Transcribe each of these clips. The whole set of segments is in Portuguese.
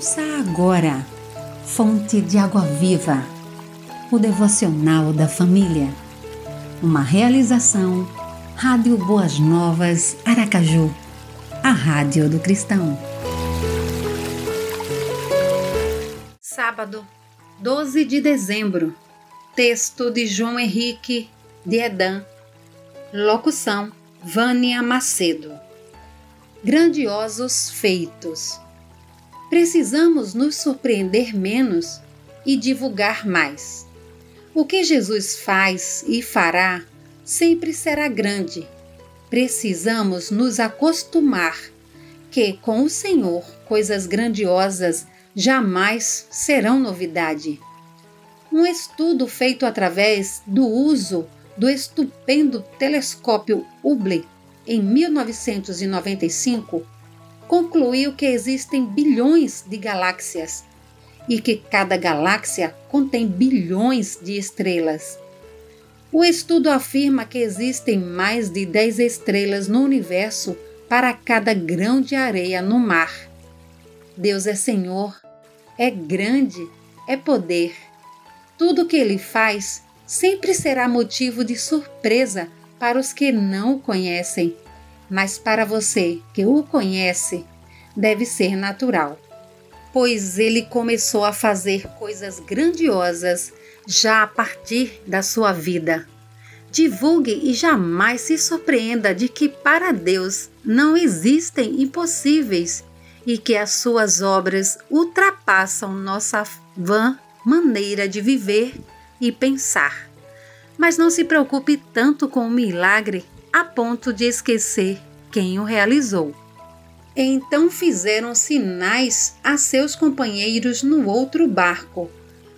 Ouça agora, Fonte de Água Viva, o devocional da família. Uma realização, Rádio Boas Novas, Aracaju, a Rádio do Cristão. Sábado, 12 de dezembro. Texto de João Henrique de Edan. Locução: Vânia Macedo. Grandiosos feitos. Precisamos nos surpreender menos e divulgar mais. O que Jesus faz e fará sempre será grande. Precisamos nos acostumar que com o Senhor coisas grandiosas jamais serão novidade. Um estudo feito através do uso do estupendo telescópio Hubble em 1995 concluiu que existem bilhões de galáxias e que cada galáxia contém bilhões de estrelas. O estudo afirma que existem mais de 10 estrelas no universo para cada grão de areia no mar. Deus é Senhor, é grande, é poder. Tudo que ele faz sempre será motivo de surpresa para os que não o conhecem mas para você que o conhece, deve ser natural, pois ele começou a fazer coisas grandiosas já a partir da sua vida. Divulgue e jamais se surpreenda de que para Deus não existem impossíveis e que as suas obras ultrapassam nossa vã maneira de viver e pensar. Mas não se preocupe tanto com o milagre a ponto de esquecer quem o realizou. Então fizeram sinais a seus companheiros no outro barco,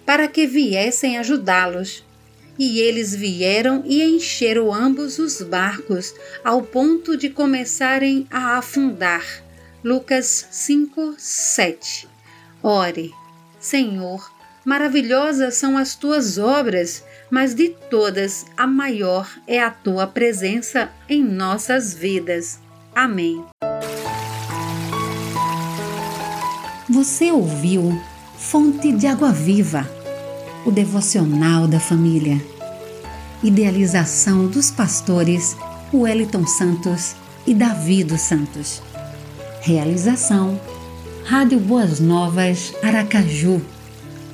para que viessem ajudá-los. E eles vieram e encheram ambos os barcos, ao ponto de começarem a afundar. Lucas 5, 7. Ore, Senhor, maravilhosas são as tuas obras, mas de todas a maior é a tua presença em nossas vidas. Amém. Você ouviu Fonte de Água Viva, o devocional da família. Idealização dos pastores Wellington Santos e Davi dos Santos. Realização Rádio Boas Novas Aracaju,